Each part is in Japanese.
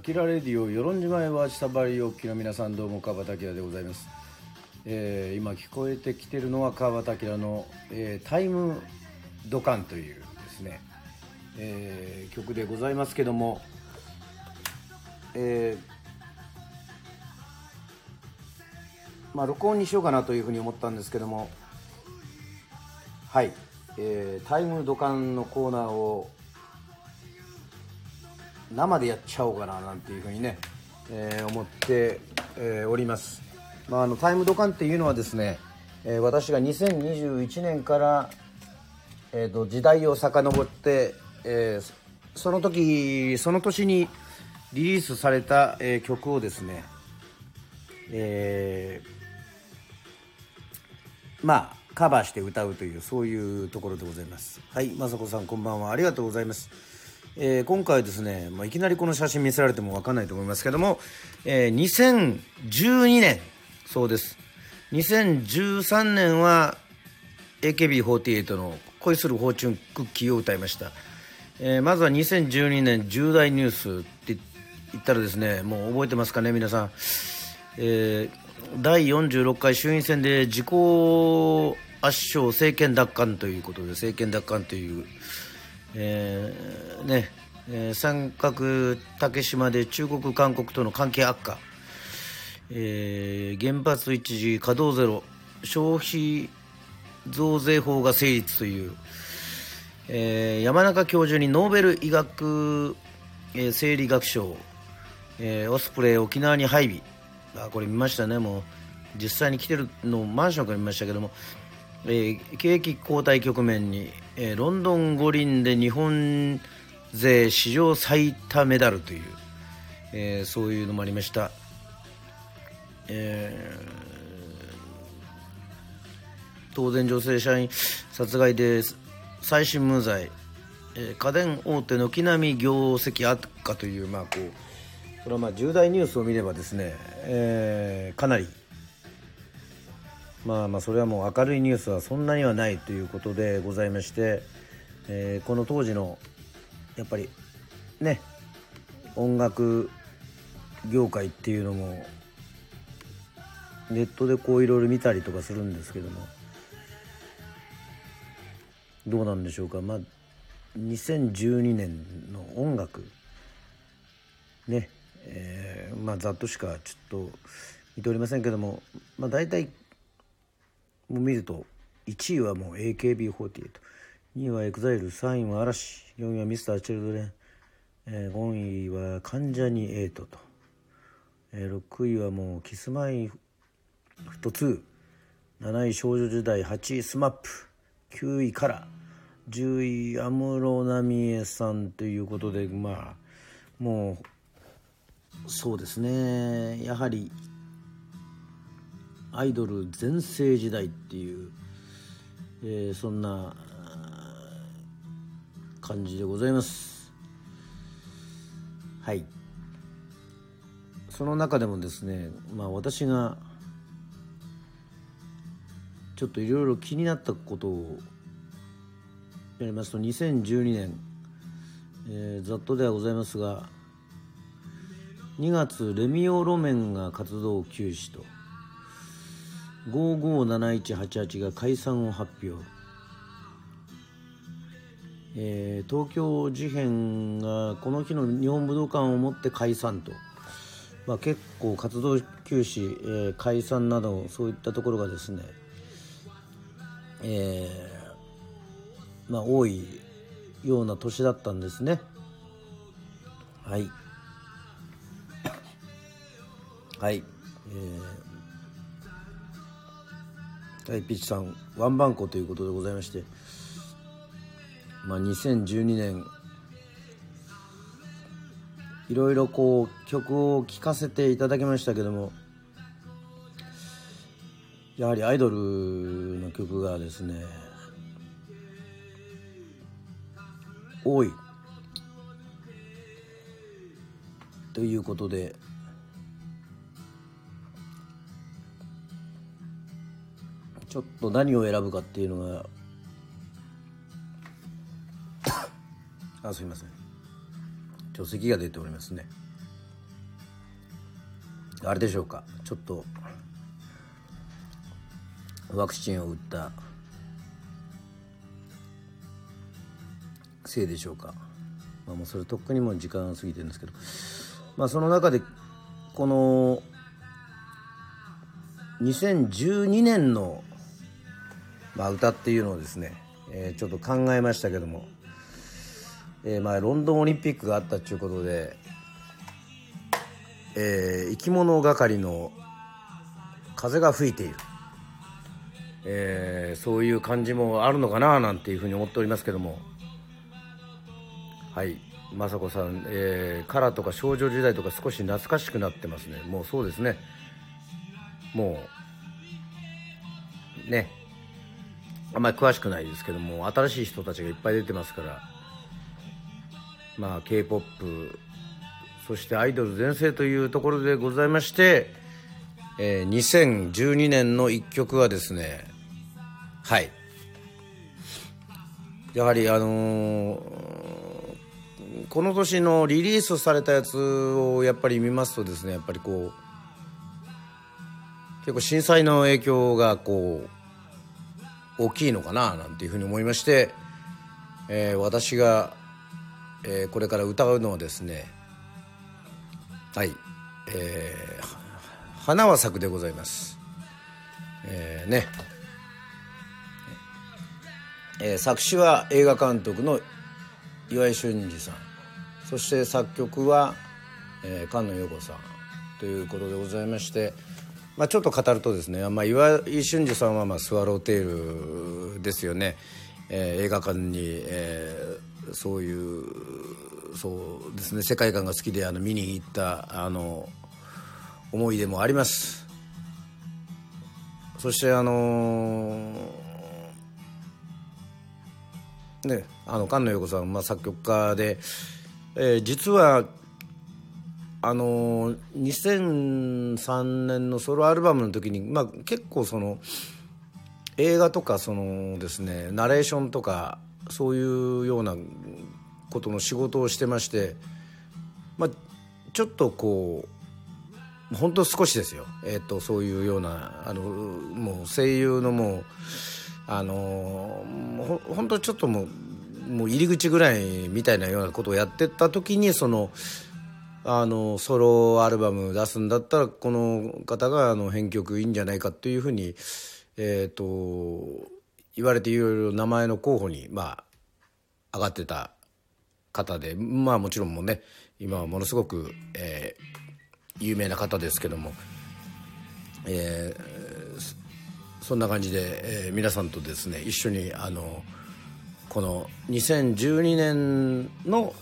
アキラレディオ与論島へは下張りおっきの皆さんどうも川端明でございます、えー今聞こえてきてるのは川端明の、えータイムドカン」というですね、えー曲でございますけどもえーまあ録音にしようかなというふうに思ったんですけどもはい、えータイムドカンのコーナーを生でやっちゃおうかななんていうふうにね、えー思って、えーおります、まあ、あのタイムドカンっていうのはですね、えー私が2021年から、えーと時代を遡って、えーその時その年にリリースされた、えー曲をですね、えーまあカバーして歌うというそういうところでございます。はい雅子さんこんばんは。ありがとうございます、えー今回ですね、まあ、いきなりこの写真見せられても分かんないと思いますけども、えー2012年そうです。2013年は AKB48 の「恋するフォーチュンクッキー」を歌いました、えーまずは2012年重大ニュースって言ったらですねもう覚えてますかね皆さん、えー第46回衆院選で自公圧勝政権奪還ということで政権奪還という、えーねえー三角竹島で中国韓国との関係悪化。えー原発一時稼働ゼロ。消費増税法が成立という、えー山中教授にノーベル医学、えー生理学賞、えーオスプレイ沖縄に配備。あこれ見ましたね。もう実際に来てるのをマンションから見ましたけども、えー景気後退局面に、えーロンドン五輪で日本勢史上最多メダルという、えーそういうのもありました。えー当然女性社員殺害で再審無罪、えー家電大手軒並み業績悪化というまあこうこれはまあ重大ニュースを見ればですね、えーかなりまあまあそれはもう明るいニュースはそんなにはないということでございまして、えーこの当時のやっぱりね音楽業界っていうのもネットでこういろいろ見たりとかするんですけどもどうなんでしょうか。まあ2012年の音楽ねえーまあざっとしかちょっと見ておりませんけどもまあ大体もう見ると1位はもう AKB48 2位は EXILE3 位は嵐。4位は Mr.Children、えー5位は関ジャニ∞と、えー6位はもうキスマイフット2 7位少女時代8位 SMAP9 位から10位安室奈美恵さんということでまあもうそうですね。やはりアイドル全盛時代っていう、えーそんな感じでございます。はい。その中でもですねまあ私がちょっといろいろ気になったことをやりますと2012年、えーざっとではございますが2月レミオロメンが活動休止と。557188が解散を発表、えー東京事変がこの日の日本武道館をもって解散と、まあ、結構活動休止、えー解散などそういったところがですねえーまあ多いような年だったんですね。はい。はい。えー、はいピッチさんワンバンコということでございましてまあ2012年いろいろこう曲を聴かせていただきましたけどもやはりアイドルの曲がですね多い。ということでちょっと何を選ぶかっていうのがあすいません。ちょっと咳が出ておりますね。あれでしょうか。ちょっとワクチンを打ったせいでしょうか、まあ、もうそれとっくにも時間が過ぎてるんですけど。まあその中でこの2012年の、まあ、歌っていうのをですね、えー、ちょっと考えましたけども、えー、まあロンドンオリンピックがあったっていうことで、えー、生き物係の風が吹いている、えー、そういう感じもあるのかななんていうふうに思っておりますけども。はい。雅子さん、えー、カラーとか少女時代とか少し懐かしくなってますね。もうそうですね。もうね。あんまり詳しくないですけども新しい人たちがいっぱい出てますから。まあ k p o p そしてアイドル全盛というところでございまして、えー、2012年の1曲はですねはい。やはりあのー、この年のリリースされたやつをやっぱり見ますとですねやっぱりこう結構震災の影響がこう大きいのかななんていうふうに思いまして、えー、私が、えー、これから歌うのはですねはいえー、花は咲くでございます。えー、ね、えー、作詞は映画監督の岩井俊二さん。そして作曲は、えー、菅野陽子さん。ということでございましてまあ、ちょっと語るとですね、まあ、岩井俊二さんはまあスワローテールですよね、えー、映画館に、えー、そういうそうですね世界観が好きであの見に行ったあの思い出もあります。そしてあのー、ねあの菅野陽子さん、まあ、作曲家で、えー、実はあの2003年のソロアルバムの時に、まあ、結構その映画とかそのですねナレーションとかそういうようなことの仕事をしてまして、まあ、ちょっとこう本当少しですよ、えーと、そういうようなあのもう声優のもうあのほ本当ちょっともうもう入り口ぐらいみたいなようなことをやってた時にその。あのソロアルバム出すんだったらこの方があの編曲いいんじゃないかっていうふうに、えーと、言われていろいろ名前の候補に、まあ、上がってた方でまあもちろんもね今はものすごく、えー、有名な方ですけども、えー、そんな感じで、えー、皆さんとですね一緒にあのこの2012年の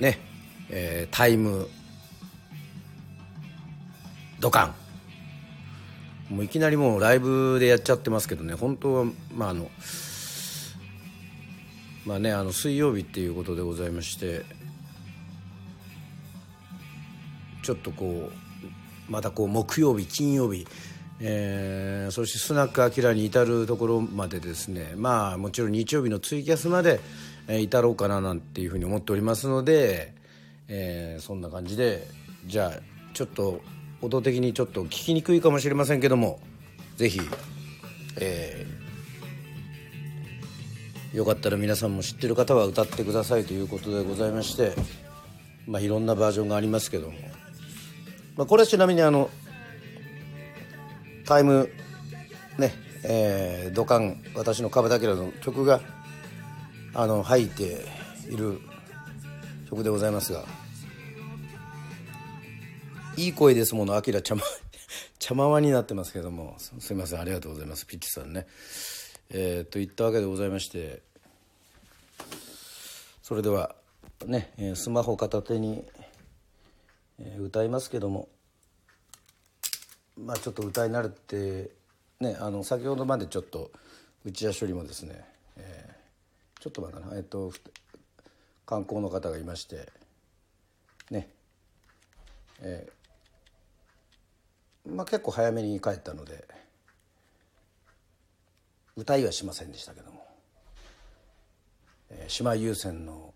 ねえー、タイム。ドカン。もういきなりもうライブでやっちゃってますけどね。本当はまああのまあねあの水曜日っていうことでございまして。ちょっとこうまたこう木曜日金曜日。えー、そしてスナックアキラに至るところまでですね。まあもちろん日曜日のツイキャスまで、えー、至ろうかななんていうふうに思っておりますので、えー、そんな感じでじゃあちょっと音的にちょっと聞きにくいかもしれませんけども是非、えー、よかったら皆さんも知ってる方は歌ってくださいということでございましてまあいろんなバージョンがありますけども、まあ、これはちなみにあのタイムねえー、土管私の壁だの曲があの入っている曲でございますが。いい声ですものあきら茶ま 茶まわになってますけども。すいませんありがとうございます。ピッチさんね。えー、といったわけでございまして。それではねスマホ片手に歌いますけども。まあちょっと歌い慣れてねあの先ほどまでちょっと打ち出しよりもですね、えー、ちょっと前かな。えっと観光の方がいましてね。えー、まあ結構早めに帰ったので歌いはしませんでしたけども、えー、姉妹優先の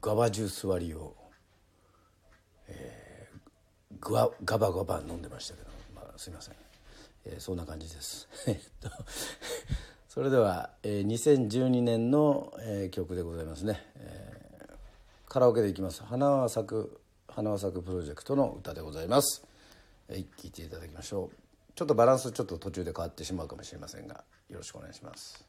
ガバジュース割りを、えー、ガガバガバ飲んでましたけど、まあ、すいません、えー、そんな感じです。えっとそれでは、えー、2012年の、えー、曲でございますね、えー、カラオケでいきます。花は咲く花は咲くプロジェクトの歌でございます、えー、聴いていただきましょう。ちょっとバランスちょっと途中で変わってしまうかもしれませんがよろしくお願いします。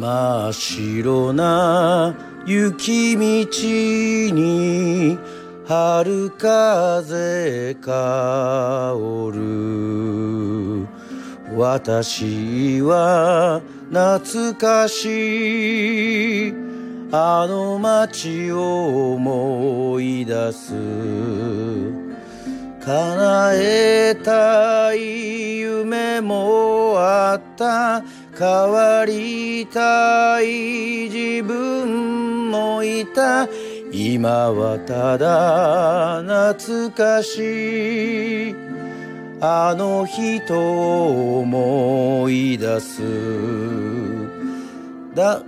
真っ白な雪道に春風香る。私は懐かしい。あの街を思い出す。叶えたい夢もあった。変わりたい自分もいた。今はただ懐かしい。あの人を思い出す。だ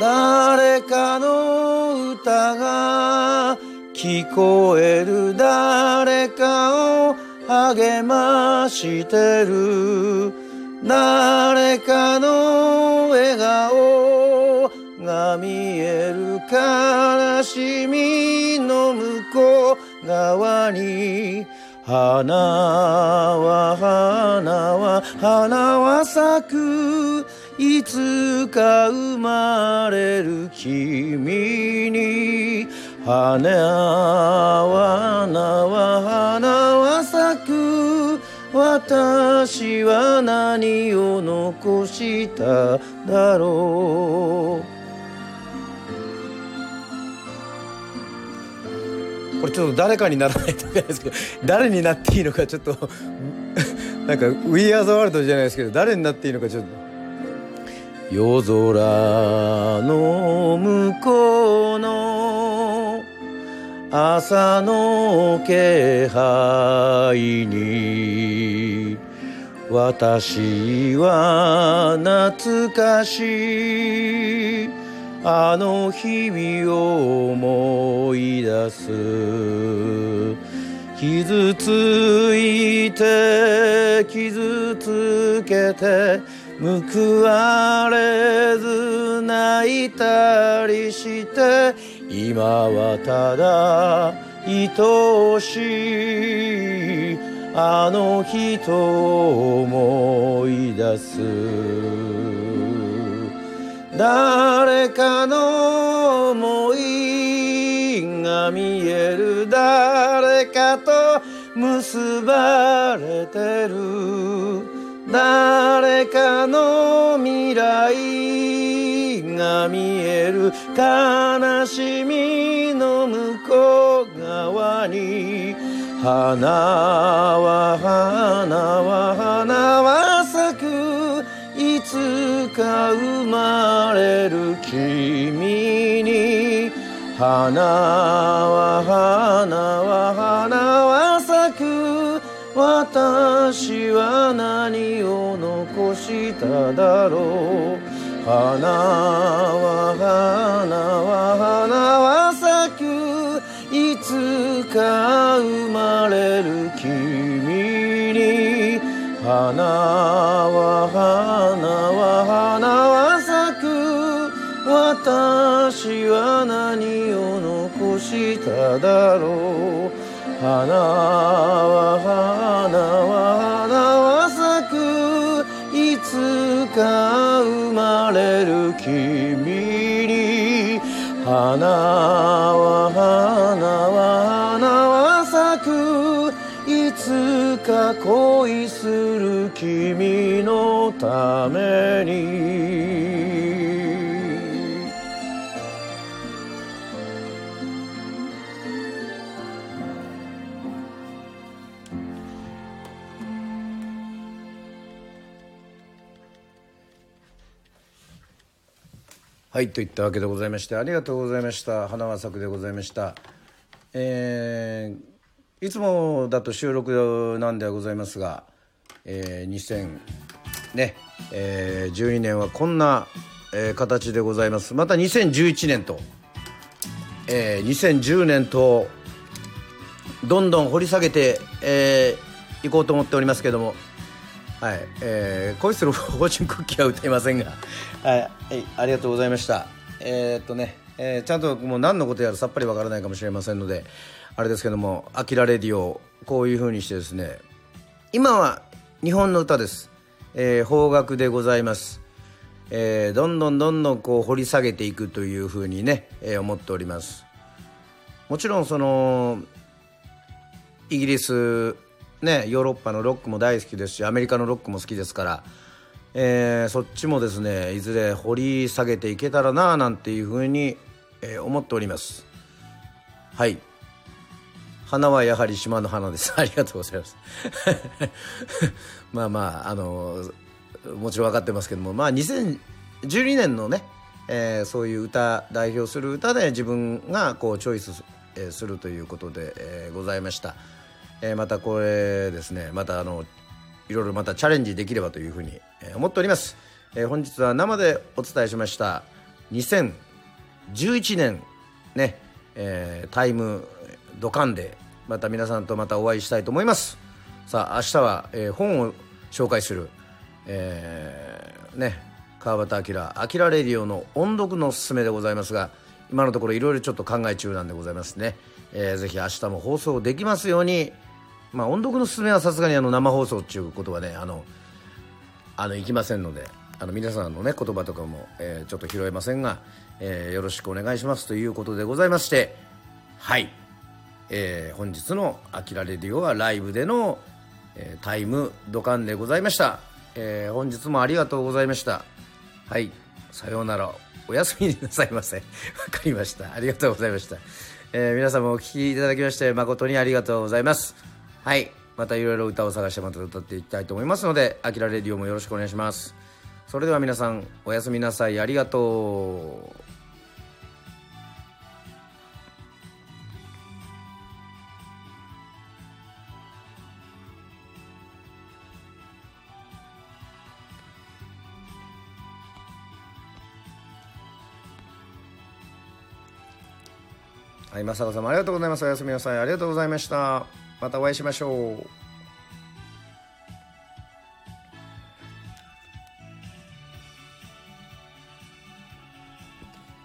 誰かの歌が聞こえる。誰かを励ましてる。誰かの笑顔が見える悲しみの向こう側に花は花は花は咲くいつか生まれる君に花は花は花は咲く。私は何を残しただろう。これちょっと誰かにならないといけないですけど誰になっていいのかちょっとなんか「We Are the World」じゃないですけど誰になっていいのかちょっと。夜空の向こうの朝の気配に私は懐かしい。あの日々を思い出す。傷ついて傷つけて報われず泣いたりして今はただ愛しいあの人を思い出す誰かの思いが見える誰かと結ばれてる誰かの未来が見える悲しみの向こう側に花は花は花は咲く。いつか生まれる君に花は花は花は咲く。私は何を残しただろう。花は花は花は咲く。いつか生まれる君に花は花は花は咲く。私は何を残しただろう花は花は君に花は花は花は咲く。いつか恋する君のために。はいといったわけでございましてありがとうございました。花輪作でございました。えー、いつもだと収録なんではございますが、えー、2000ね、えー、12年はこんな、えー、形でございます。また2011年と、えー、2010年とどんどん掘り下げてい、えー、こうと思っておりますけどもはい、えー、恋するフォーチュンクッキーは歌いませんが、はい、ありがとうございました。えー、っとね、えー、ちゃんともう何のことやらさっぱりわからないかもしれませんので、あれですけども、アキラレディオ、こういうふうにしてですね、今は日本の歌です。えー、邦楽でございます。えー、どんどんどんどんこう掘り下げていくというふうにね、えー、思っております。もちろんその、イギリスね、ヨーロッパのロックも大好きですしアメリカのロックも好きですから、えー、そっちもですねいずれ掘り下げていけたらななんていうふうに、えー、思っております。はい。花はやはり島の花です。ありがとうございます。まあまああのもちろん分かってますけどもまあ2012年のね、えー、そういう歌代表する歌で自分がこうチョイスするということで、えー、ございました。えー、またこれですねまたあのいろいろまたチャレンジできればというふうに思っております、えー、本日は生でお伝えしました2011年ね、えー、タイムドカンでまた皆さんとまたお会いしたいと思います。さあ明日は、えー、本を紹介する、えー、ね川端明「あきらレディオ」の音読のおすすめでございますが今のところいろいろちょっと考え中なんでございますね、えー、ぜひ明日も放送できますようにまあ音読のすすめはさすがにあの生放送っていうことはねあのあのいきませんのであの皆さんのね言葉とかも、えー、ちょっと拾えませんが、えー、よろしくお願いしますということでございましてはい、えー、本日の「あきらレディオ」はライブでの、えー、タイムドカンでございました、えー、本日もありがとうございました。はい。さようなら。おやすみなさいませ。わかりました。ありがとうございました、えー、皆様お聴きいただきまして誠にありがとうございます。はいまたいろいろ歌を探してまた歌っていきたいと思いますので「あきらレディオ」もよろしくお願いしますそれでは皆さんおやすみなさいありがとうはい、正子様ありがとうございます。おやすみなさい。ありがとうございました。またお会いしましょう。